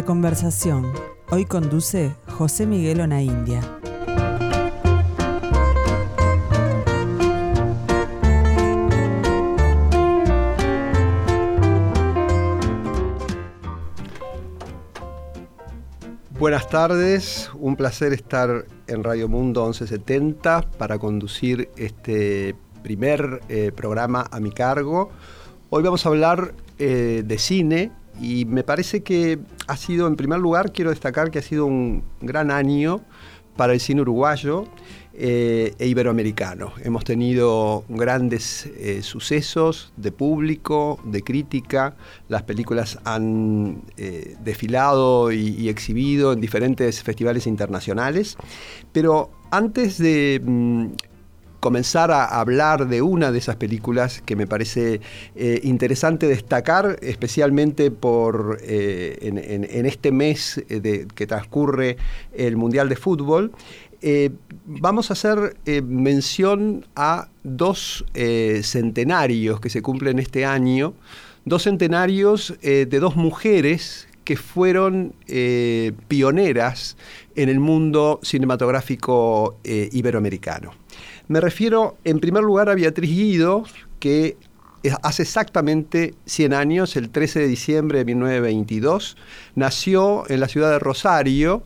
La conversación. Hoy conduce José Miguel India. Buenas tardes, un placer estar en Radio Mundo 1170 para conducir este primer eh, programa a mi cargo. Hoy vamos a hablar eh, de cine y me parece que ha sido, en primer lugar, quiero destacar que ha sido un gran año para el cine uruguayo eh, e iberoamericano. Hemos tenido grandes eh, sucesos de público, de crítica. Las películas han eh, desfilado y, exhibido en diferentes festivales internacionales. Pero antes de mm, comenzar a hablar de una de esas películas que me parece eh, interesante destacar, especialmente por, eh, en, este mes de, que transcurre el Mundial de Fútbol. Eh, vamos a hacer mención a dos centenarios que se cumplen este año, dos centenarios de dos mujeres que fueron pioneras en el mundo cinematográfico iberoamericano. Me refiero en primer lugar a Beatriz Guido, que hace exactamente 100 años, el 13 de diciembre de 1922, nació en la ciudad de Rosario,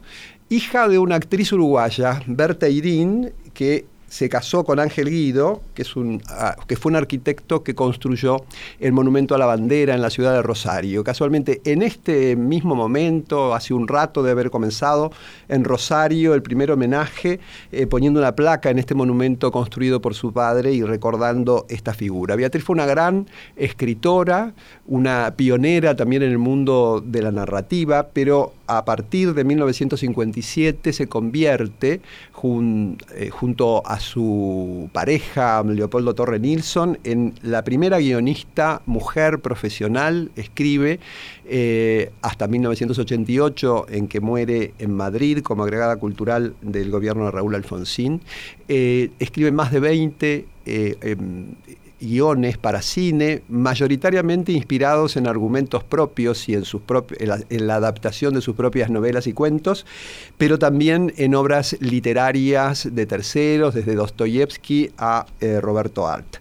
hija de una actriz uruguaya, Berta Irín, que se casó con Ángel Guido, que, es un, ah, que fue un arquitecto que construyó el monumento a la bandera en la ciudad de Rosario. Casualmente, en este mismo momento, hace un rato de haber comenzado en Rosario el primer homenaje, eh, poniendo una placa en este monumento construido por su padre y recordando esta figura. Beatriz fue una gran escritora, una pionera también en el mundo de la narrativa, pero a partir de 1957 se convierte eh, junto a su pareja Leopoldo Torre Nilsson en la primera guionista mujer profesional, escribe eh, hasta 1988 en que muere en Madrid como agregada cultural del gobierno de Raúl Alfonsín, eh, escribe más de 20 em, guiones para cine, mayoritariamente inspirados en argumentos propios y en, la, adaptación de sus propias novelas y cuentos, pero también en obras literarias de terceros, desde Dostoyevsky a eh, Roberto Art.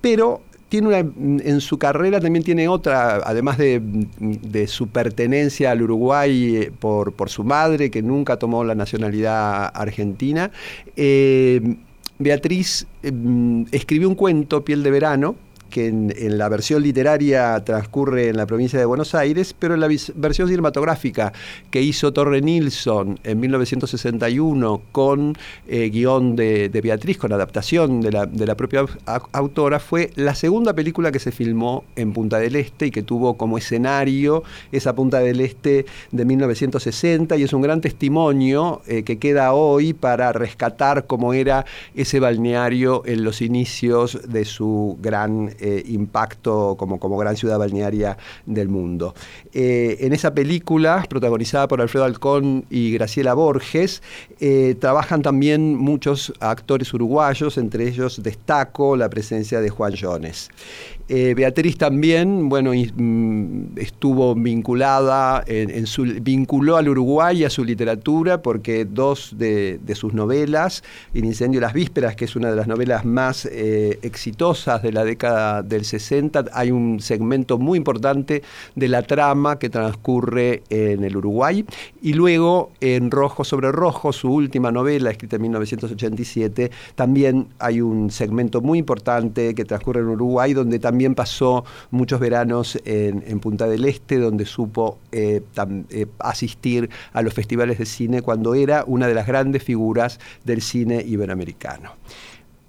Pero tiene una, en su carrera también tiene otra, además de, su pertenencia al Uruguay eh, por, por, su madre, que nunca tomó la nacionalidad argentina, eh, Beatriz em, escribió un cuento, Piel de Verano, que en, la versión literaria transcurre en la provincia de Buenos Aires, pero en la versión cinematográfica que hizo Torre Nilsson en 1961 con eh, guion de, Beatriz, con adaptación de la, propia autora, fue la segunda película que se filmó en Punta del Este y que tuvo como escenario esa Punta del Este de 1960 y es un gran testimonio eh, que queda hoy para rescatar cómo era ese balneario en los inicios de su gran eh, impacto como, como gran ciudad balnearia del mundo. Eh, en esa película, protagonizada por Alfredo Alcón y Graciela Borges, eh, trabajan también muchos actores uruguayos, entre ellos destaco la presencia de Juan Jones. Beatriz también, bueno, mm, estuvo vinculada, vinculó al Uruguay a su literatura porque dos de, sus novelas, El incendio de las vísperas, que es una de las novelas más exitosas de la década del 60 hay un segmento muy importante de la trama que transcurre en el Uruguay. Y luego en Rojo sobre Rojo, su última novela escrita en 1987, también hay un segmento muy importante que transcurre en Uruguay donde también pasó muchos veranos en, Punta del Este, donde supo eh, eh, asistir a los festivales de cine cuando era una de las grandes figuras del cine iberoamericano.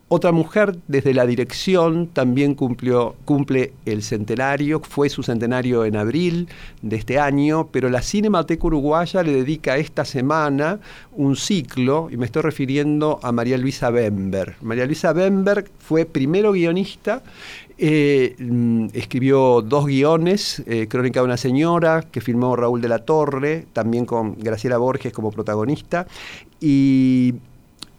Otra mujer desde la dirección también cumple el centenario, fue su centenario en abril de este año, pero la Cinemateca Uruguaya le dedica esta semana un ciclo, y me estoy refiriendo a María Luisa Bember. María Luisa Bember fue primero guionista, eh, mm, escribió dos guiones, eh, Crónica de una señora, que filmó Raúl de la Torre, también con Graciela Borges como protagonista, y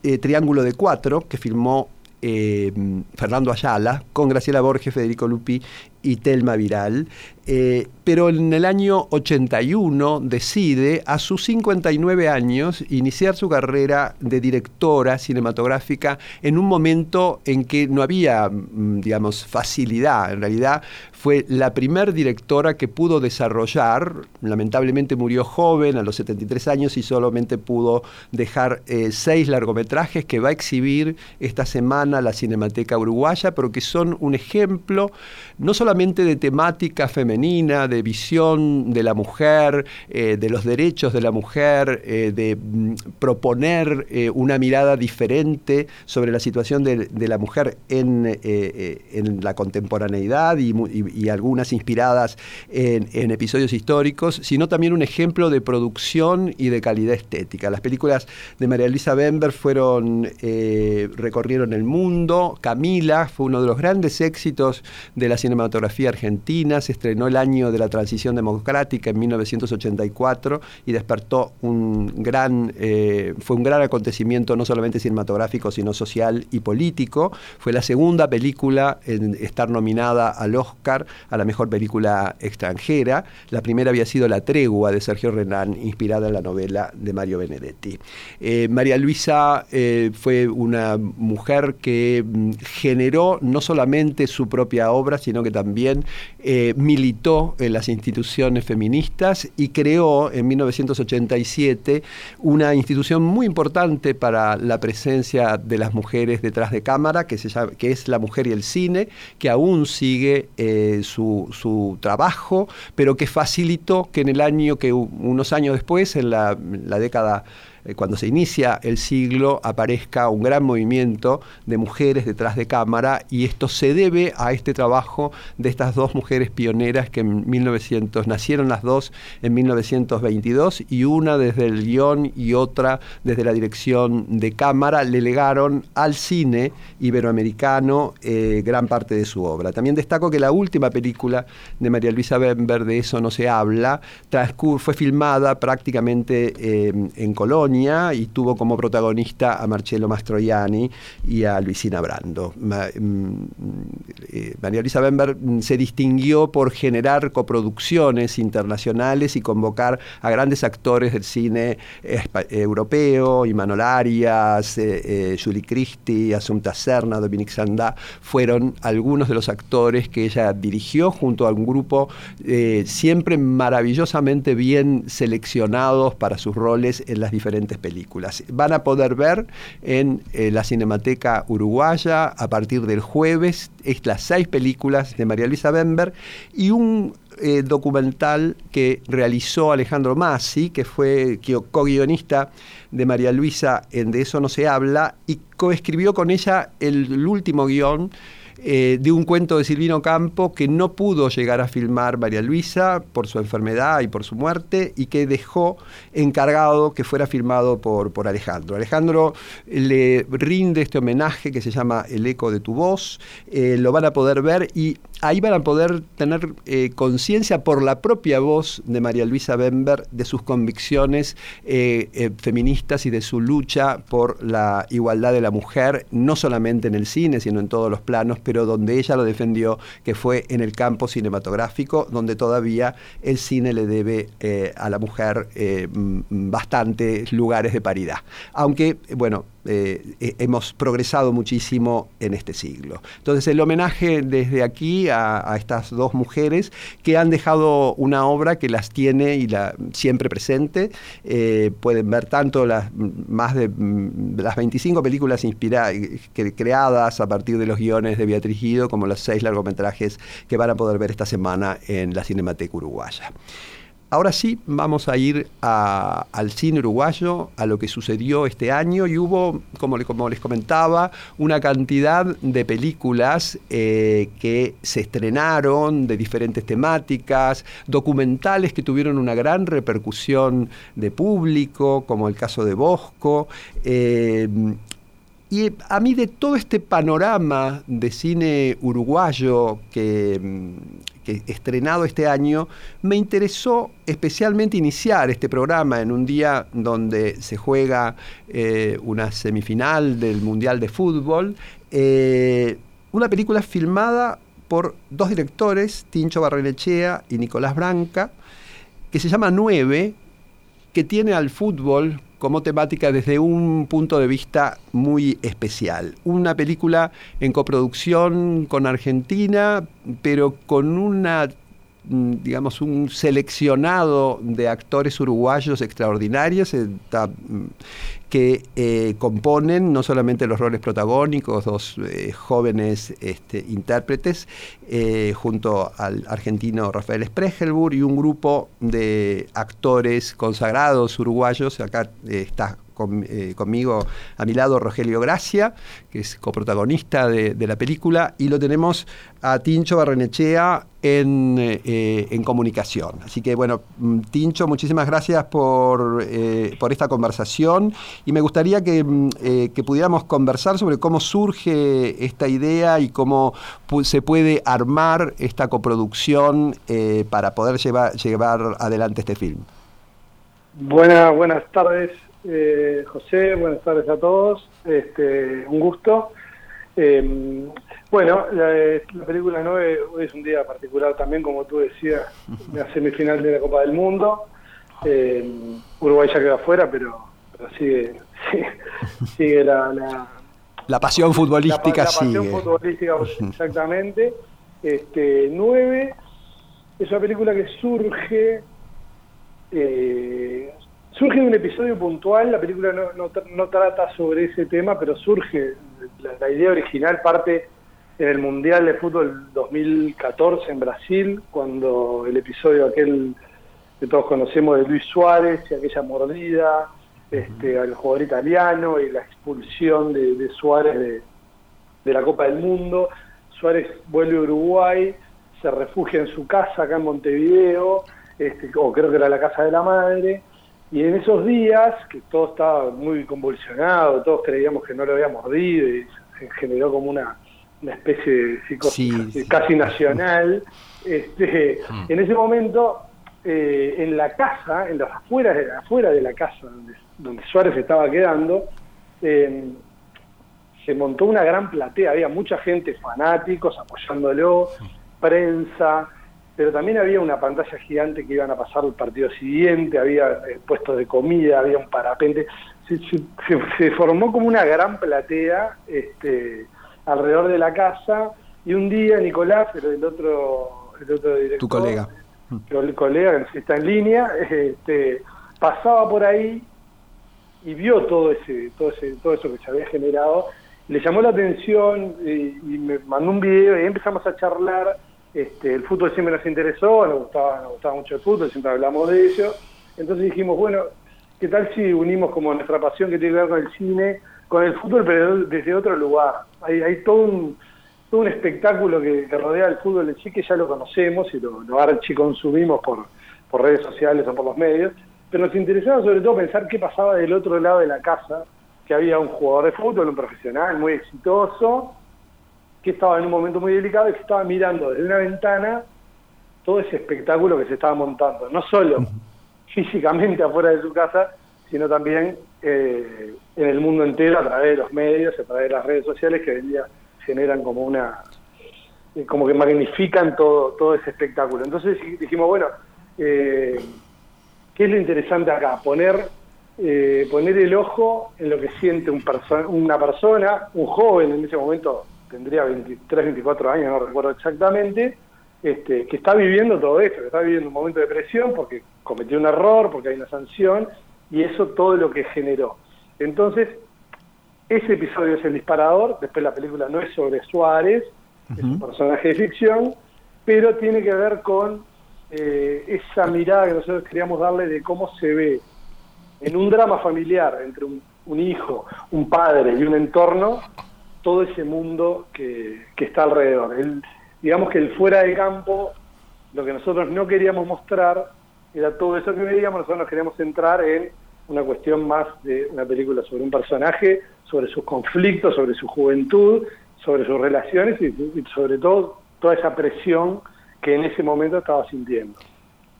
eh, Triángulo de Cuatro, que filmó eh, Fernando Ayala, con Graciela Borges, Federico Lupi y Telma Viral. Eh, pero en el año 81 decide, a sus 59 años, iniciar su carrera de directora cinematográfica en un momento en que no había, mm, digamos, facilidad. En realidad fue la primer directora que pudo desarrollar, lamentablemente murió joven, a los 73 años, y solamente pudo dejar eh, seis largometrajes que va a exhibir esta semana la Cinemateca Uruguaya, pero que son un ejemplo no solamente de temática femenina, de visión de la mujer, eh, de los derechos de la mujer, eh, de mm, proponer una mirada diferente sobre la situación de, la mujer en, en la contemporaneidad y, algunas inspiradas en, episodios históricos, sino también un ejemplo de producción y de calidad estética. Las películas de María Luisa Bember fueron, eh, recorrieron el mundo. Camila fue uno de los grandes éxitos de la cinematografía argentina. Se estrenó el año de la transición democrática en 1984 y despertó un gran, eh, fue un gran acontecimiento no solamente cinematográfico, sino social y político. Fue la segunda película en estar nominada al Oscar a la mejor película extranjera. La primera había sido La Tregua de Sergio Renán, inspirada en la novela de Mario Benedetti. Eh, María Luisa eh, fue una mujer que mm, generó no solamente su propia obra, sino que también eh, en las instituciones feministas y creó en 1987 una institución muy importante para la presencia de las mujeres detrás de cámara, que, se que es La Mujer y el Cine, que aún sigue su, trabajo, pero que facilitó que en el año que unos años después, en la, la década eh, cuando se inicia el siglo, aparezca un gran movimiento de mujeres detrás de cámara y esto se debe a este trabajo de estas dos mujeres pioneras que en 1900 nacieron las dos en 1922 y una desde el guion y otra desde la dirección de cámara le legaron al cine iberoamericano eh, gran parte de su obra. También destaco que la última película de María Luisa Bember, de eso no se habla, fue filmada prácticamente eh, en Colonia, y tuvo como protagonista a Marcello Mastroianni y a Luisina Brando. Mm, eh, María Luisa Bember mm, se distinguió por generar coproducciones internacionales y convocar a grandes actores del cine europeo, Imanol Arias, eh, eh, Julie Christie, Asunta Serna, Dominique Sandá, fueron algunos de los actores que ella dirigió junto a un grupo siempre maravillosamente bien seleccionados para sus roles en las diferentes películas. Van a poder ver en eh, la Cinemateca Uruguaya a partir del jueves las seis películas de María Luisa Bember y un eh, documental que realizó Alejandro Massi, que fue co-guionista de María Luisa en De eso no se habla, y coescribió con ella el último guion eh, de un cuento de Silvino Campo que no pudo llegar a filmar María Luisa por su enfermedad y por su muerte y que dejó encargado que fuera filmado por, por Alejandro. Alejandro le rinde este homenaje que se llama El eco de tu voz, eh, lo van a poder ver y ahí van a poder tener eh, conciencia por la propia voz de María Luisa Bember de sus convicciones feministas y de su lucha por la igualdad de la mujer, no solamente en el cine, sino en todos los planos, pero donde ella lo defendió, que fue en el campo cinematográfico, donde todavía el cine le debe a la mujer bastantes lugares de paridad. Aunque, bueno, eh, hemos progresado muchísimo en este siglo. Entonces el homenaje desde aquí a, estas dos mujeres que han dejado una obra que las tiene y la siempre presente. Eh, pueden ver tanto las más de mm, las 25 películas creadas a partir de los guiones de Beatriz Guido como los seis largometrajes que van a poder ver esta semana en la Cinemateca Uruguaya. Ahora sí, vamos a ir al cine uruguayo, a lo que sucedió este año y hubo, como, les comentaba, una cantidad de películas eh, que se estrenaron de diferentes temáticas, documentales que tuvieron una gran repercusión de público, como el caso de Bosco. Eh, y a mí de todo este panorama de cine uruguayo que, que estrenado este año, me interesó especialmente iniciar este programa en un día donde se juega eh, una semifinal del Mundial de Fútbol, eh, una película filmada por dos directores, Tincho Barrenechea y Nicolás Branca, que se llama Nueve, que tiene al fútbol como temática desde un punto de vista muy especial. Una película en coproducción con Argentina, pero con una digamos, un seleccionado de actores uruguayos extraordinarios mm, que eh, componen no solamente los roles protagónicos, dos eh, jóvenes este, intérpretes, eh, junto al argentino Rafael Spregelburg y un grupo de actores consagrados uruguayos. Acá está eh, conmigo a mi lado Rogelio Gracia, que es coprotagonista de, la película, y lo tenemos a Tincho Barrenechea en, eh, en comunicación. Así que bueno, mm, Tincho, muchísimas gracias por, eh, por esta conversación y me gustaría que, mm, que, pudiéramos conversar sobre cómo surge esta idea y cómo se puede armar esta coproducción para poder llevar, llevar adelante este film. Buenas, buenas tardes. Eh, José, buenas tardes a todos. Este, un gusto. Eh, bueno, la, película 9 hoy es un día particular también, como tú decías, la semifinal de la Copa del Mundo. Eh, Uruguay ya queda afuera, pero, sigue, sigue, la, la, pasión futbolística. La, pasión futbolística, exactamente. Este, 9 es una película que surge eh, Surge de un episodio puntual, la película no, trata sobre ese tema, pero surge, la, idea original parte en el Mundial de Fútbol 2014 en Brasil, cuando el episodio aquel que todos conocemos de Luis Suárez y aquella mordida este, al jugador italiano y la expulsión de, Suárez de, de, la Copa del Mundo. Suárez vuelve a Uruguay, se refugia en su casa acá en Montevideo, este, o creo que era la casa de la madre, y en esos días, que todo estaba muy convulsionado, todos creíamos que no lo había mordido y se generó como una, una especie de psicosis casi nacional, este, mm. en ese momento, eh, en la casa, en las afueras de, afuera de la casa donde, donde Suárez estaba quedando, eh, se montó una gran platea, había mucha gente, fanáticos apoyándolo, prensa, pero también había una pantalla gigante que iban a pasar el partido siguiente, había eh, puestos de comida, había un parapente, se, formó como una gran platea este, alrededor de la casa. Y un día Nicolás, el otro, el otro director, tu colega, el colega que está en línea, este, pasaba por ahí y vio todo ese, todo ese, todo eso que se había generado, le llamó la atención y, y me mandó un video y empezamos a charlar este, el fútbol siempre nos interesó, nos gustaba, nos gustaba mucho el fútbol, siempre hablamos de ello. Entonces dijimos, bueno, ¿qué tal si unimos como nuestra pasión que tiene que ver con el cine, con el fútbol, pero desde otro lugar? Hay, hay todo un todo un espectáculo que, rodea el fútbol en sí que ya lo conocemos y lo, lo archiconsumimos por, por redes sociales o por los medios, pero nos interesaba sobre todo pensar qué pasaba del otro lado de la casa, que había un jugador de fútbol, un profesional muy exitoso, que estaba en un momento muy delicado y que estaba mirando desde una ventana todo ese espectáculo que se estaba montando, no solo físicamente afuera de su casa, sino también eh, en el mundo entero a través de los medios, a través de las redes sociales que hoy día generan como una eh, como que magnifican todo todo ese espectáculo. Entonces dijimos, bueno, eh, ¿qué es lo interesante acá? Poner poner el ojo en lo que siente un una persona, un joven en ese momento tendría 23, 24 años, no recuerdo exactamente, este, que está viviendo todo esto, que está viviendo un momento de presión porque cometió un error, porque hay una sanción, y eso todo lo que generó. Entonces, ese episodio es el disparador, después la película no es sobre Suárez, es un personaje de ficción, pero tiene que ver con eh, esa mirada que nosotros queríamos darle de cómo se ve en un drama familiar entre un hijo, un padre y un entorno, todo ese mundo que, está alrededor. El, digamos que el fuera de campo, lo que nosotros no queríamos mostrar era todo eso que veíamos, nosotros nos queríamos centrar en una cuestión más de una película sobre un personaje, sobre sus conflictos, sobre su juventud, sobre sus relaciones y, sobre todo toda esa presión que en ese momento estaba sintiendo.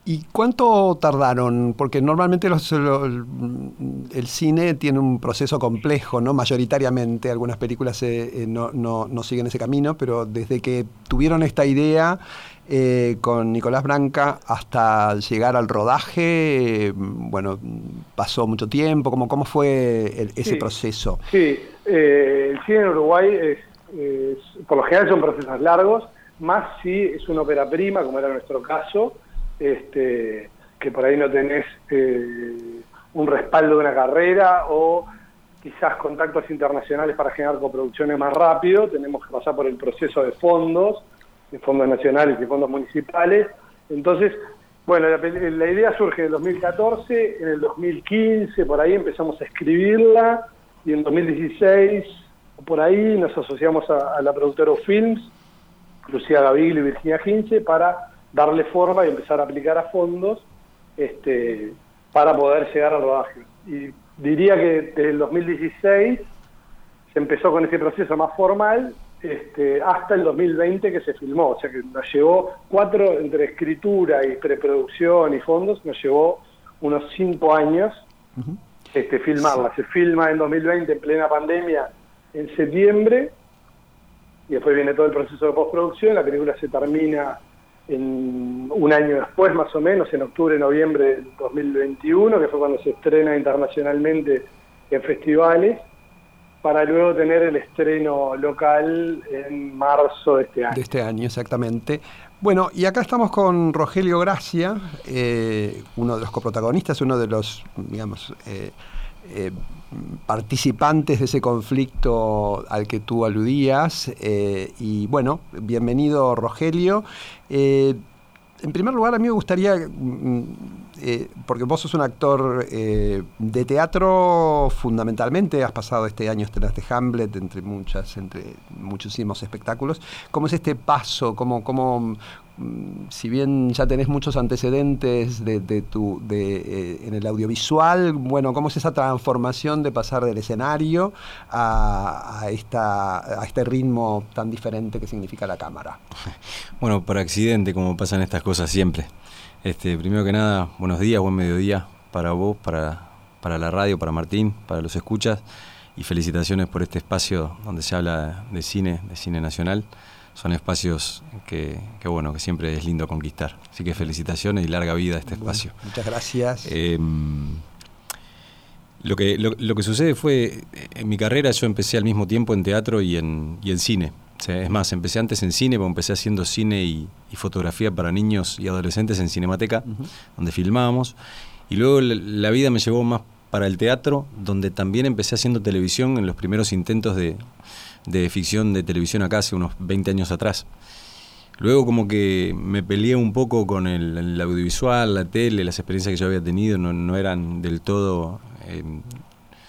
¿Y cuánto tardaron? Porque normalmente los, el cine tiene un proceso complejo, ¿no? Mayoritariamente, algunas películas eh, eh, no, no, no, siguen ese camino, pero desde que tuvieron esta idea eh, con Nicolás Branca hasta llegar al rodaje, bueno, pasó mucho tiempo. ¿Cómo, cómo fue ese proceso? Sí, el cine en Uruguay es, por lo general son procesos largos, más si es una ópera prima, como era nuestro caso este, que por ahí no tenés eh, un respaldo de una carrera o quizás contactos internacionales para generar coproducciones más rápido, tenemos que pasar por el proceso de fondos, de fondos nacionales y fondos municipales. Entonces, bueno, la, la, idea surge en el 2014, en el 2015, por ahí empezamos a escribirla, y en 2016, por ahí, nos asociamos a, la productora Films, Lucía Gaviglio y Virginia Ginche, para darle forma y empezar a aplicar a fondos este, para poder llegar al rodaje. Y diría que desde el 2016 se empezó con ese proceso más formal este, hasta el 2020 que se filmó, o sea que nos llevó cuatro, entre escritura y preproducción y fondos, nos llevó unos cinco años este, filmarla. Se filma en 2020 en plena pandemia en septiembre y después viene todo el proceso de postproducción, la película se termina en un año después, más o menos, en octubre, noviembre del 2021, que fue cuando se estrena internacionalmente en festivales, para luego tener el estreno local en marzo de este año. De este año, exactamente. Bueno, y acá estamos con Rogelio Gracia, eh, uno de los coprotagonistas, uno de los, digamos, eh, eh, participantes de ese conflicto al que tú aludías. Eh, y bueno, bienvenido Rogelio. Eh, en primer lugar, a mí me gustaría, mm, porque vos sos un actor de teatro fundamentalmente, has pasado este año estrenaste Hamlet entre muchas, entre muchísimos espectáculos. ¿Cómo es este paso? ¿Cómo, cómo, si bien ya tenés muchos antecedentes de, tu, de, eh, en el audiovisual, bueno, ¿cómo es esa transformación de pasar del escenario a, esta, a este ritmo tan diferente que significa la cámara? Bueno, por accidente, como pasan estas cosas siempre. Este, primero que nada, buenos días, buen mediodía para vos, para, para la radio, para Martín, para los escuchas, y felicitaciones por este espacio donde se habla de cine, de cine nacional son espacios que, bueno, que siempre es lindo conquistar. Así que felicitaciones y larga vida a este espacio. Muchas gracias. Em, lo, que, lo, que sucede fue, en mi carrera yo empecé al mismo tiempo en teatro y en, y en cine. es más, empecé antes en cine, porque empecé haciendo cine y, fotografía para niños y adolescentes en Cinemateca, donde filmábamos. Y luego la vida me llevó más para el teatro, donde también empecé haciendo televisión en los primeros intentos de, de ficción de televisión acá hace unos 20 años atrás. Luego como que me peleé un poco con el, audiovisual, la tele, las experiencias que yo había tenido no, eran del todo eh,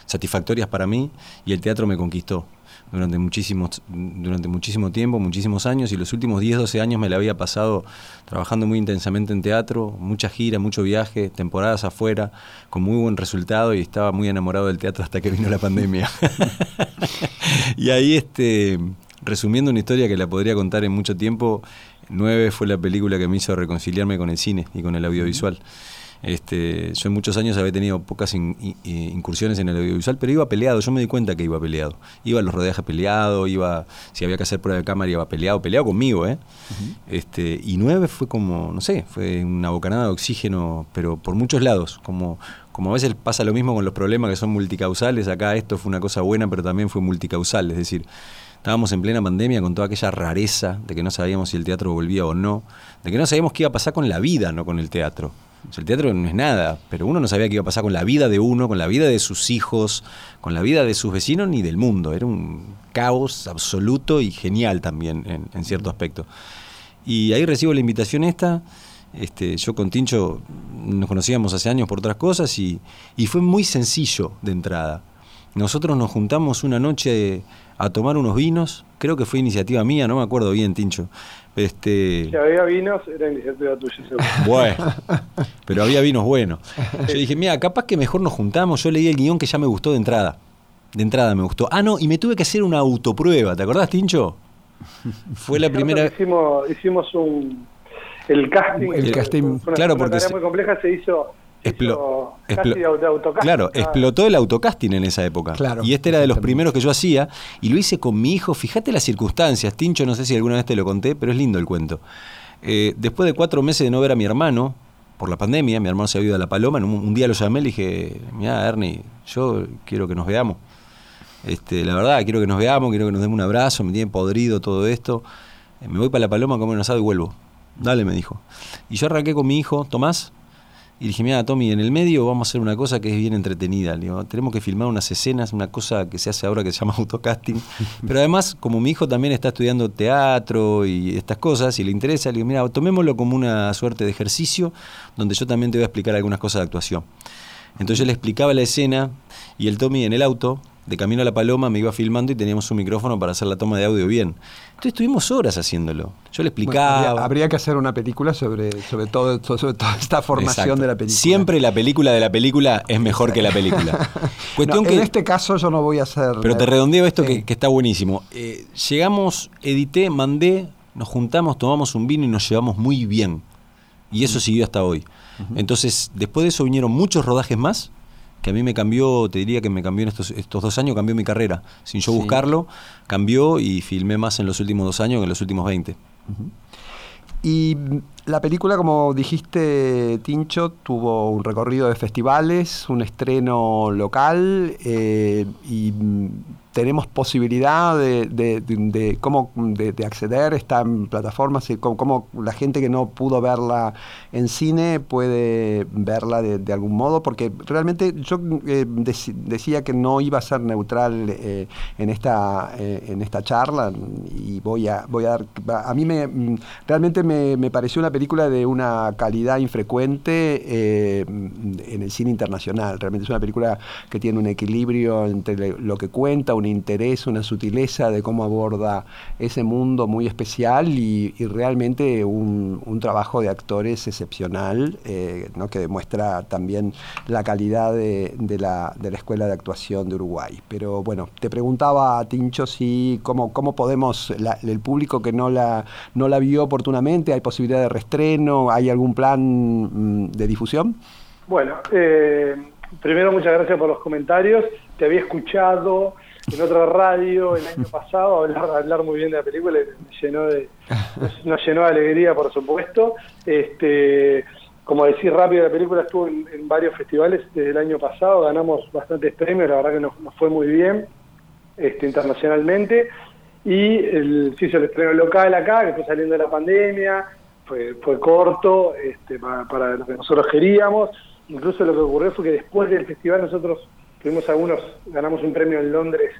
satisfactorias para mí y el teatro me conquistó durante, muchísimos, durante muchísimo tiempo, muchísimos años, y los últimos 10, 12 años me la había pasado trabajando muy intensamente en teatro, mucha gira, mucho viaje, temporadas afuera, con muy buen resultado y estaba muy enamorado del teatro hasta que vino la pandemia. y ahí, este, resumiendo una historia que la podría contar en mucho tiempo, Nueve fue la película que me hizo reconciliarme con el cine y con el audiovisual. Este, yo en muchos años había tenido pocas incursiones en el audiovisual, pero iba peleado, yo me di cuenta que iba peleado. Iba a los rodajes peleado, iba, si había que hacer prueba de cámara, iba peleado, peleado conmigo, ¿eh? este, y nueve fue como, no sé, fue una bocanada de oxígeno, pero por muchos lados, como, como a veces pasa lo mismo con los problemas que son multicausales, acá esto fue una cosa buena, pero también fue multicausal, es decir, estábamos en plena pandemia con toda aquella rareza de que no sabíamos si el teatro volvía o no, de que no sabíamos qué iba a pasar con la vida, no con el teatro el teatro no es nada, pero uno no sabía qué iba a pasar con la vida de uno, con la vida de sus hijos, con la vida de sus vecinos ni del mundo. Era un caos absoluto y genial también en, cierto aspecto. Y ahí recibo la invitación esta. Este, yo con Tincho nos conocíamos hace años por otras cosas y, y fue muy sencillo de entrada. Nosotros nos juntamos una noche a tomar unos vinos, creo que fue iniciativa mía, no me acuerdo bien, Tincho. Este... Si había vinos, era iniciativa tuya. Bueno, pero había vinos buenos. Yo dije, mira, capaz que mejor nos juntamos. Yo leí el guion que ya me gustó de entrada. De entrada me gustó. Ah, no, y me tuve que hacer una autoprueba. ¿Te acordás, Tincho? Fue la primera. Hicimos, hicimos un. el casting, El casting, fue una, claro, una porque tarea se- muy compleja, se hizo, Explo- hizo explo- casi de auto- autocasting. Claro, Ah, explotó el autocasting en esa época. Claro, y este era de los primeros que yo hacía. Y lo hice con mi hijo. Fíjate las circunstancias. Tincho, no sé si alguna vez te lo conté, pero es lindo el cuento. Eh, después de cuatro meses de no ver a mi hermano, por la pandemia, mi hermano se había ido a La Paloma. un, un día lo llamé y le dije: Mira, Ernie, yo quiero que nos veamos. Este, la verdad, quiero que nos veamos, quiero que nos demos un abrazo. Me tiene podrido todo esto. Eh, me voy para La Paloma a comer un asado y vuelvo. Dale, me dijo. Y yo arranqué con mi hijo, Tomás, y dije, mira, Tommy, en el medio vamos a hacer una cosa que es bien entretenida. Le digo, tenemos que filmar unas escenas, una cosa que se hace ahora que se llama autocasting. Pero además, como mi hijo también está estudiando teatro y estas cosas, y le interesa, le digo, mira, tomémoslo como una suerte de ejercicio, donde yo también te voy a explicar algunas cosas de actuación. Entonces yo le explicaba la escena y el Tommy en el auto, de camino a la Paloma, me iba filmando y teníamos un micrófono para hacer la toma de audio bien. Entonces estuvimos horas haciéndolo. Yo le Bueno, explicaba. habría, habría que hacer una película sobre, sobre, todo, sobre toda esta formación Exacto. de la película. Siempre la película de la película es mejor que la película. Cuestión No, que, En este caso yo no voy a hacer... pero te redondeo esto Sí. que, que está buenísimo. Eh, llegamos, edité, mandé, nos juntamos, tomamos un vino y nos llevamos muy bien. Y eso siguió hasta hoy. Entonces, después de eso vinieron muchos rodajes más, que a mí me cambió, te diría que me cambió en estos, estos dos años, cambió mi carrera. Sin yo Sí. buscarlo, cambió y filmé más en los últimos dos años que en los últimos 20. Y la película, como dijiste, Tincho, tuvo un recorrido de festivales, un estreno local eh, y mm, tenemos posibilidad de, cómo de, de acceder, está en plataformas, cómo, la gente que no pudo verla en cine puede verla de, algún modo, porque realmente yo eh, decía que no iba a ser neutral eh, en, esta, en esta charla y voy a, voy a dar... A mí me, mm, realmente me, me pareció una película de una calidad infrecuente eh, en el cine internacional. Realmente es una película que tiene un equilibrio entre lo que cuenta, un interés, una sutileza de cómo aborda ese mundo muy especial y, y realmente un, un trabajo de actores excepcional, eh, ¿no? que demuestra también la calidad de, de la, de la Escuela de Actuación de Uruguay. Pero bueno, te preguntaba, Tincho, si cómo, cómo podemos, la- el público que no la, no la vio oportunamente, ¿hay posibilidad de reestreno? ¿Hay algún plan mm, de difusión? Bueno, eh, primero muchas gracias por los comentarios. Te había escuchado en otra radio el año pasado hablar, hablar muy bien de la película, y me llenó de, nos, nos llenó de alegría, por supuesto. Este, como decir rápido, la película estuvo en, en varios festivales desde el año pasado, ganamos bastantes premios, la verdad que nos, nos fue muy bien este, internacionalmente. Y el, se hizo el estreno local acá, que fue saliendo de la pandemia, fue, fue corto este, para, para lo que nosotros queríamos. Incluso lo que ocurrió fue que después del festival nosotros tuvimos algunos, ganamos un premio en Londres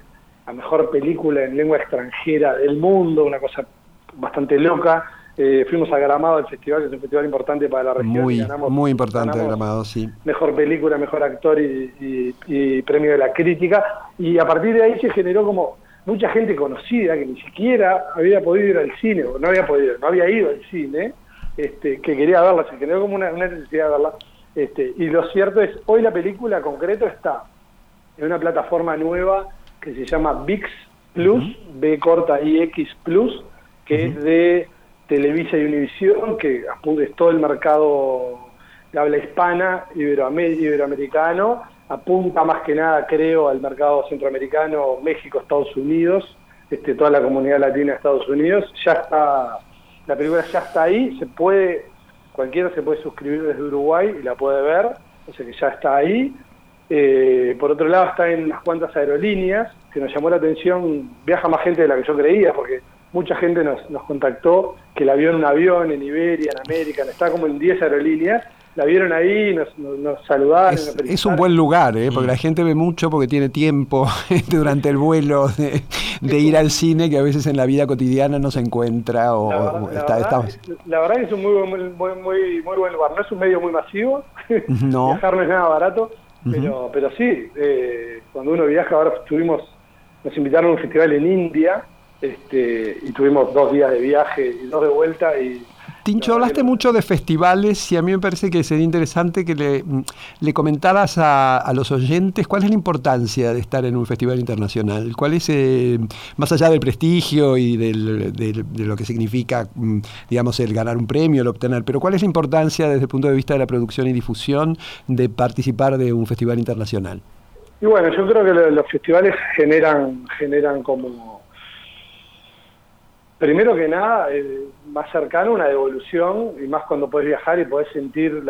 a mejor película en lengua extranjera del mundo, una cosa bastante loca. Eh, fuimos a Gramado, el festival, que es un festival importante para la región. Muy, ganamos- muy importante, Gramado, sí. mejor película, mejor actor y, y- y premio de la crítica. Y a partir de ahí se generó como mucha gente conocida que ni siquiera había podido ir al cine, o no había podido, no había ido al cine, este, que quería verla, se generó como una, una necesidad de verla. Este, y lo cierto es, hoy la película concreto está en una plataforma nueva que se llama VIX Plus, B corta IX Plus, que es de Televisa y Univisión, que es todo el mercado de habla hispana, iberoame- iberoamericano, apunta más que nada, creo, al mercado centroamericano, México, Estados Unidos, este, toda la comunidad latina de Estados Unidos. Ya está, la película ya está ahí, se puede, cualquiera se puede suscribir desde Uruguay y la puede ver, o sea que ya está ahí. Eh, por otro lado está en unas cuantas aerolíneas, que nos llamó la atención, viaja más gente de la que yo creía, porque mucha gente nos, nos contactó que la vio en un avión, en Iberia, en American, está como en 10 aerolíneas, la vieron ahí, nos, nos, saludaron. nos Es, un buen lugar, ¿eh? porque la gente ve mucho porque tiene tiempo durante el vuelo de, de ir al cine que a veces en la vida cotidiana no se encuentra o, La, verdad- la está, verdad, está- la verdad que es un muy, buen- muy, muy, muy buen lugar. No es un medio muy masivo, No. viajar no es nada barato, pero, pero sí, eh, cuando uno viaja, ahora estuvimos, nos invitaron a un festival en India este, y tuvimos dos días de viaje y dos de vuelta y Tincho, hablaste mucho de festivales y a mí me parece que sería interesante que le, le comentaras a, los oyentes cuál es la importancia de estar en un festival internacional, cuál es, eh, más allá del prestigio y de lo que significa, mm, digamos, el ganar un premio, el obtener, pero cuál es la importancia desde el punto de vista de la producción y difusión de participar de un festival internacional. Y bueno, yo creo que los festivales generan, generan como primero que nada, eh, más cercano una devolución, y más cuando puedes viajar y podés sentir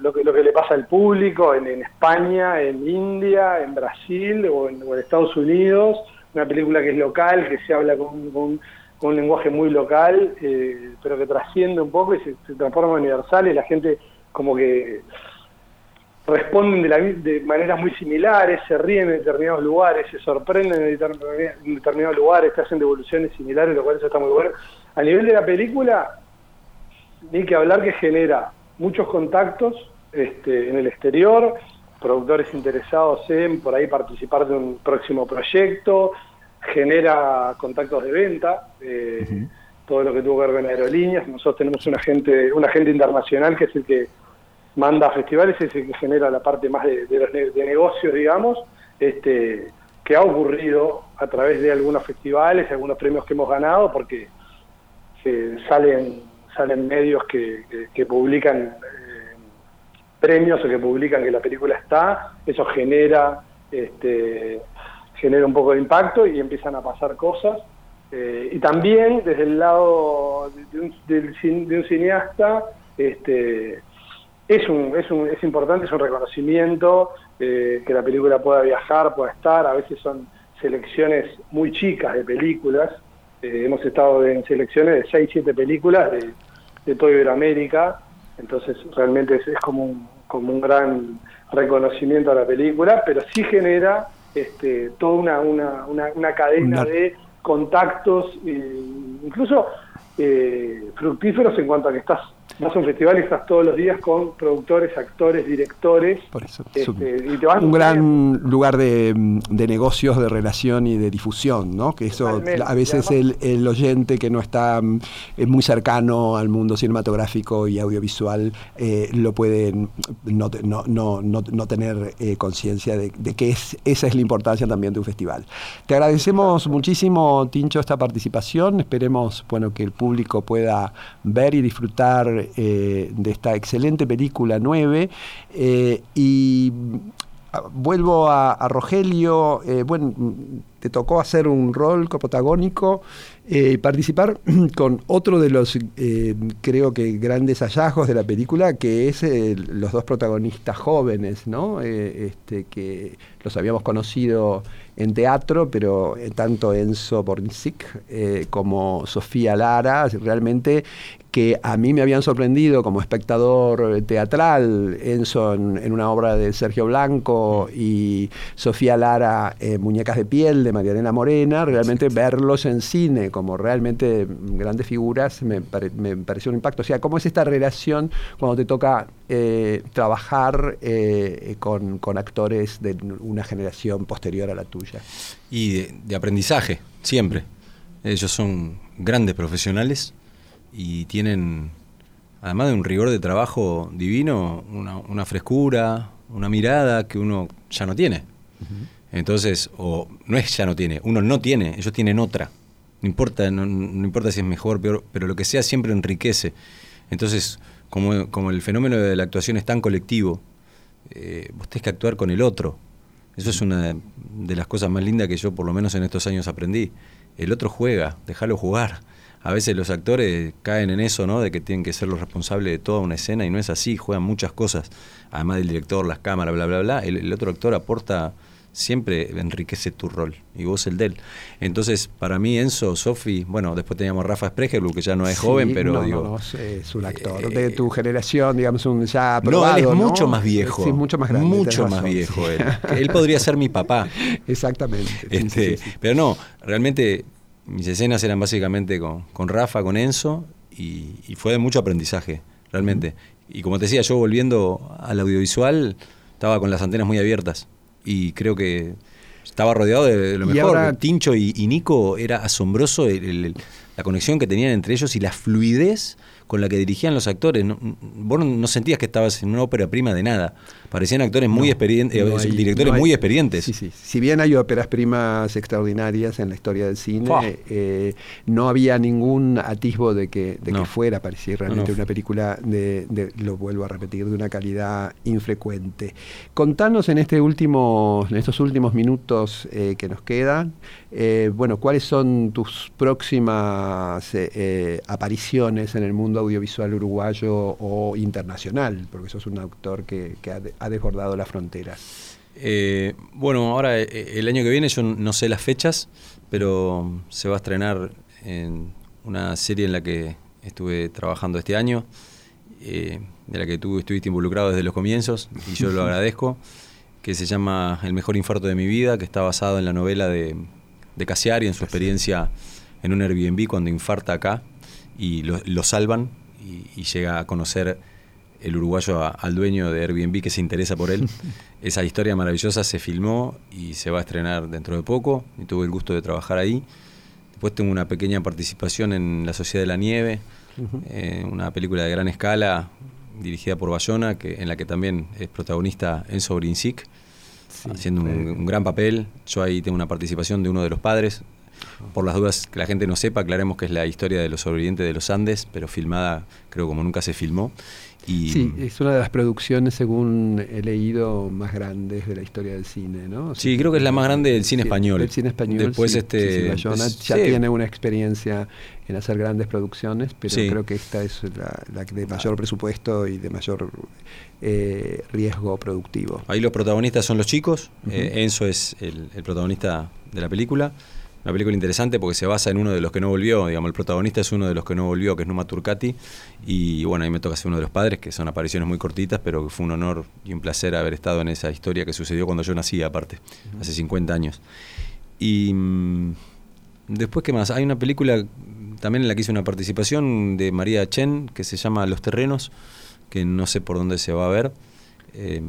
lo, que, lo que le pasa al público en, España, en India, en Brasil o en, Estados Unidos, una película que es local, que se habla con, un lenguaje muy local, eh, pero que trasciende un poco y se, se transforma en universal y la gente como que responden de, la, de maneras muy similares, se ríen en determinados lugares, se sorprenden en determinados lugares, te hacen devoluciones similares, lo cual eso está muy bueno. A nivel de la película, hay que hablar que genera muchos contactos este, en el exterior, productores interesados en por ahí participar de un próximo proyecto, genera contactos de venta, eh, todo lo que tuvo que ver con aerolíneas. Nosotros tenemos un agente, un agente internacional que es el que manda festivales es el que genera la parte más de, los de negocios, digamos, este, que ha ocurrido a través de algunos festivales, algunos premios que hemos ganado, porque salen, salen medios que, publican eh, premios o que publican que la película está, eso genera, este, genera un poco de impacto y empiezan a pasar cosas. Eh, y también desde el lado de un, de un cineasta, este, es, un, es, un, es importante, es un reconocimiento eh, que la película pueda viajar, pueda estar, a veces son selecciones muy chicas de películas, eh, hemos estado en selecciones de 6, 7 películas de, de toda Iberoamérica, entonces realmente es, como, un, como un gran reconocimiento a la película, pero sí genera este, toda una, una, una, cadena de contactos, incluso eh, fructíferos en cuanto a que estás vas a un festival y estás todos los días con productores, actores, directores. Por eso, este, un gran lugar de, negocios, de relación y de difusión, ¿no? Que eso a veces el, oyente que no está eh, muy cercano al mundo cinematográfico y audiovisual eh, lo puede no, no, tener eh, conciencia de, que es, esa es la importancia también de un festival. Te agradecemos muchísimo, Tincho, esta participación. Esperemos bueno, que el público pueda ver y disfrutar eh, de esta excelente película 9. Eh, y ah, vuelvo a, Rogelio, eh, bueno, te tocó hacer un rol copotagónico y participar con otro de los, creo que, grandes hallazgos de la película, que es los dos protagonistas jóvenes, ¿no? este, que los habíamos conocido en teatro, pero tanto Enzo Bornsic como Sofía Lara realmente que a mí me habían sorprendido como espectador teatral, Enzo en, una obra de Sergio Blanco y Sofía Lara en Muñecas de piel de Mariana Morena, realmente verlos en cine como realmente grandes figuras me, pareció un impacto. O sea, ¿cómo es esta relación cuando te toca eh, trabajar eh, con, actores de una generación posterior a la tuya? Y de aprendizaje, siempre. Ellos son grandes profesionales y tienen, además de un rigor de trabajo divino, una, frescura, una mirada que uno ya no tiene. Entonces, o no es ya no tiene, uno no tiene, ellos tienen otra. No importa, no, importa si es mejor, peor, pero lo que sea siempre enriquece. Entonces, como, como el fenómeno de la actuación es tan colectivo, eh, vos tenés que actuar con el otro. Eso es una de las cosas más lindas que yo, por lo menos en estos años, aprendí. El otro juega, déjalo jugar a veces los actores caen en eso, ¿no? De que tienen que ser los responsables de toda una escena y no es así, juegan muchas cosas, además del director, las cámaras, bla, bla, bla. El, otro actor aporta, siempre enriquece tu rol y vos el de él. Entonces, para mí, Enzo, Sofi, bueno, después teníamos Rafa Spregelburg, que ya no es joven, pero digo. es un actor de tu generación, digamos, un ya aprobado, No, él es mucho más viejo. Sí, mucho más grande. Mucho más viejo él. él podría ser mi papá. Exactamente. Este, pero no, realmente mis escenas eran básicamente con, con Rafa, con Enzo, y, fue de mucho aprendizaje, realmente. Y como te decía, yo volviendo al audiovisual, estaba con las antenas muy abiertas. Y creo que estaba rodeado de, lo mejor. Tincho y, Nico era asombroso la conexión que tenían entre ellos y la fluidez con la que dirigían los actores. No, vos no sentías que estabas en una ópera prima de nada. Parecían actores muy experientes, eh, directores muy experientes. Sí, sí. Si bien hay óperas primas extraordinarias en la historia del cine, eh, no había ningún atisbo de que, de que fuera, parecía realmente una película de, lo vuelvo a repetir, de una calidad infrecuente. Contanos en este último, en estos últimos minutos eh, que nos quedan, bueno, ¿cuáles son tus próximas apariciones en el mundo audiovisual uruguayo o internacional? Porque sos un autor que, que ha, ha desbordado las fronteras? Eh, bueno, ahora eh, el año que viene yo no sé las fechas, pero se va a estrenar en una serie en la que estuve trabajando este año, eh, de la que tú estuviste involucrado desde los comienzos, y yo lo agradezco, que se llama El mejor infarto de mi vida, que está basado en la novela de, de Casiari, en su experiencia en un Airbnb cuando infarta acá y lo, salvan y llega a conocer el uruguayo al dueño de Airbnb que se interesa por él. Esa historia maravillosa se filmó y se va a estrenar dentro de poco y tuve el gusto de trabajar ahí. Después tengo una pequeña participación en La Sociedad de la Nieve, eh, una película de gran escala dirigida por Bayona, que, en la que también es protagonista Enzo Brinsic, haciendo un, gran papel. Yo ahí tengo una participación de uno de los padres. Por las dudas que la gente no sepa, aclaremos que es la historia de los sobrevivientes de los Andes, pero filmada creo como nunca se filmó sí, es una de las producciones, según he leído, más grandes de la historia del cine, ¿no? sí, creo que es la más grande del cine español. Del cine español. Después este, ya tiene una experiencia en hacer grandes producciones, pero creo que esta es la, de mayor presupuesto y de mayor eh, riesgo productivo. Ahí los protagonistas son los chicos. Eh, Enzo es el protagonista de la película. Una película interesante porque se basa en uno de los que no volvió, digamos, el protagonista es uno de los que no volvió, que es Numa Turcati, y bueno, ahí me toca ser uno de los padres, que son apariciones muy cortitas, pero que fue un honor y un placer haber estado en esa historia que sucedió cuando yo nací, aparte, hace 50 años. Y mm, después, ¿qué más? Hay una película también en la que hice una participación de María Chen, que se llama Los Terrenos, que no sé por dónde se va a ver. Eh,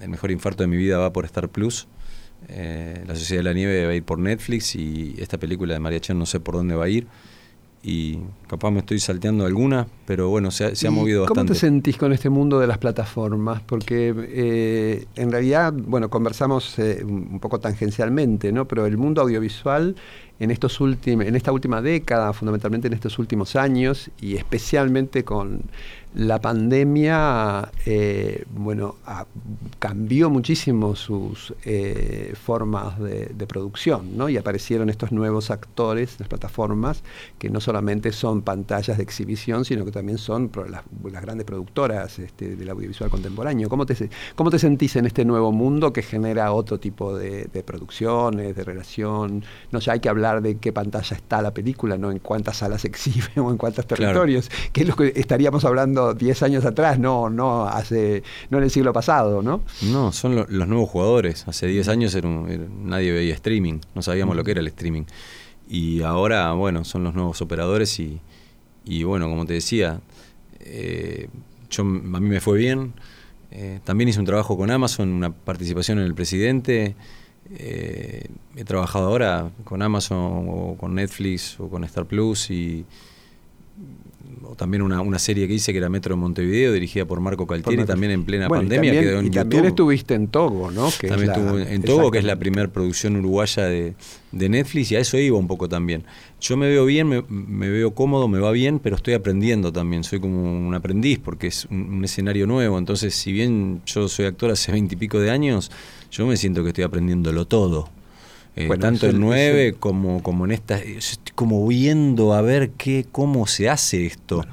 el mejor infarto de mi vida va por Star Plus eh, la Sociedad de la Nieve va a ir por Netflix y esta película de María Chen no sé por dónde va a ir. Y capaz me estoy salteando alguna, pero bueno, se ha, movido bastante. ¿Cómo te sentís con este mundo de las plataformas? Porque eh, en realidad, bueno, conversamos eh, un poco tangencialmente, ¿no? Pero el mundo audiovisual en, estos en esta última década, fundamentalmente en estos últimos años, y especialmente con la pandemia, eh, bueno, cambió muchísimo sus formas de, producción, ¿no? Y aparecieron estos nuevos actores, las plataformas, que no solamente son pantallas de exhibición, sino que también son las, grandes productoras este, del audiovisual contemporáneo. ¿Cómo te, ¿Cómo te sentís en este nuevo mundo que genera otro tipo de, de producciones, de relación? No sé, hay que hablar de qué pantalla está la película, no en cuántas salas se exhibe o en cuántos territorios, que es lo que estaríamos hablando 10 años atrás, no, no hace, no en el siglo pasado, ¿no? No, son los nuevos jugadores. Hace 10 años nadie veía streaming, no sabíamos lo que era el streaming. Y ahora, bueno, son los nuevos operadores y, y bueno, como te decía, eh, yo, a mí me fue bien. Eh, también hice un trabajo con Amazon, una participación en el presidente. Eh, he trabajado ahora con Amazon o con Netflix o con Star Plus y también una, una, serie que hice que era Metro de Montevideo, dirigida por Marco Caltieri, también en plena pandemia. Y también, también estuviste en Togo, ¿no? Que también estuve en Togo, que es la primera producción uruguaya de, Netflix, y a eso iba un poco también. Yo me veo bien, me, veo cómodo, me va bien, pero estoy aprendiendo también. Soy como un aprendiz porque es un, escenario nuevo. Entonces, si bien yo soy actor hace veintipico de años, yo me siento que estoy aprendiéndolo todo. Eh, tanto en 9 como, como en esta, estoy como viendo a ver qué, cómo se hace esto.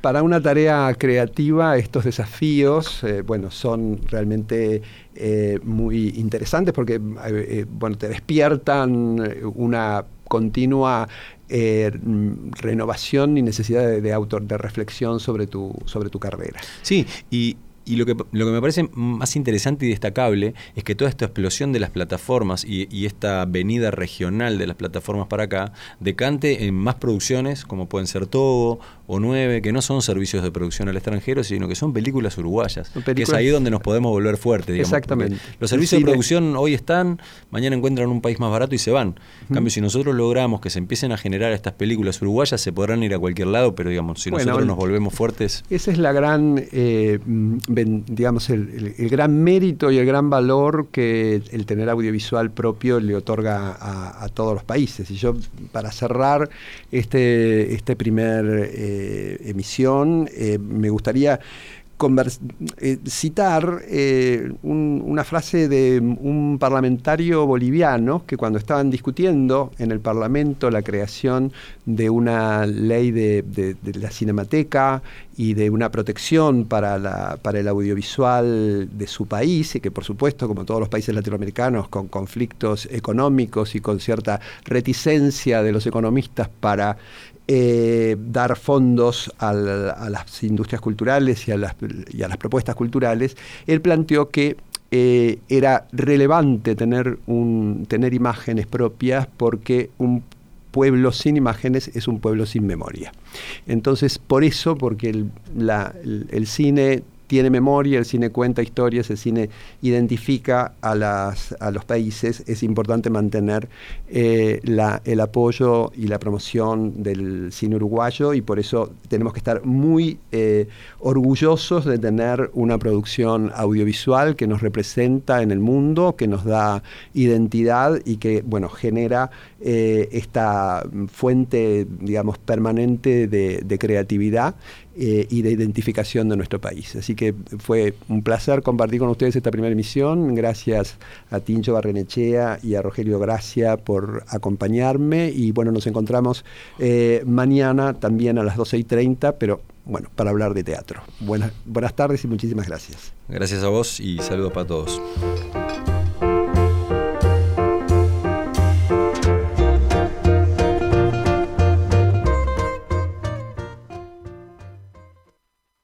para una tarea creativa, estos desafíos, eh, bueno, son realmente eh, muy interesantes porque, bueno, te despiertan una continua renovación y necesidad de, de, autor, de reflexión sobre tu, sobre tu carrera. Sí, y y lo que, lo que me parece más interesante y destacable es que toda esta explosión de las plataformas y, esta venida regional de las plataformas para acá decante en más producciones, como pueden ser Togo o nueve, que no son servicios de producción al extranjero, sino que son películas uruguayas, que es ahí donde nos podemos volver fuertes. Exactamente. Los servicios de producción hoy están, mañana encuentran un país más barato y se van. En cambio, si nosotros logramos que se empiecen a generar estas películas uruguayas, se podrán ir a cualquier lado, pero digamos, si nosotros nos volvemos fuertes... Esa es la gran, eh, digamos, el, gran mérito y el gran valor que el tener audiovisual propio le otorga a, todos los países. Y yo, para cerrar este, este primer eh, emisión, eh, me gustaría eh, citar eh, una frase de un parlamentario boliviano que cuando estaban discutiendo en el Parlamento la creación de una ley de, la cinemateca y de una protección para el audiovisual de su país, y que por supuesto, como todos los países latinoamericanos, con conflictos económicos y con cierta reticencia de los economistas para eh, dar fondos a las industrias culturales y a las, propuestas culturales, él planteó que eh, era relevante tener, un, tener imágenes propias porque un pueblo sin imágenes es un pueblo sin memoria. Entonces, por eso, porque el cine tiene memoria, el cine cuenta historias, el cine identifica a, los países, es importante mantener eh, el apoyo y la promoción del cine uruguayo y por eso tenemos que estar muy eh, orgullosos de tener una producción audiovisual que nos representa en el mundo, que nos da identidad y que bueno, genera eh, esta fuente digamos, permanente de creatividad eh, y de identificación de nuestro país. Así que fue un placer compartir con ustedes esta primera emisión. Gracias a Tincho Barrenechea y a Rogelio Gracia por acompañarme. Y bueno, nos encontramos eh, mañana también a las 12 y 30, pero bueno, para hablar de teatro. Buenas, buenas tardes y muchísimas gracias. Gracias a vos y saludos para todos.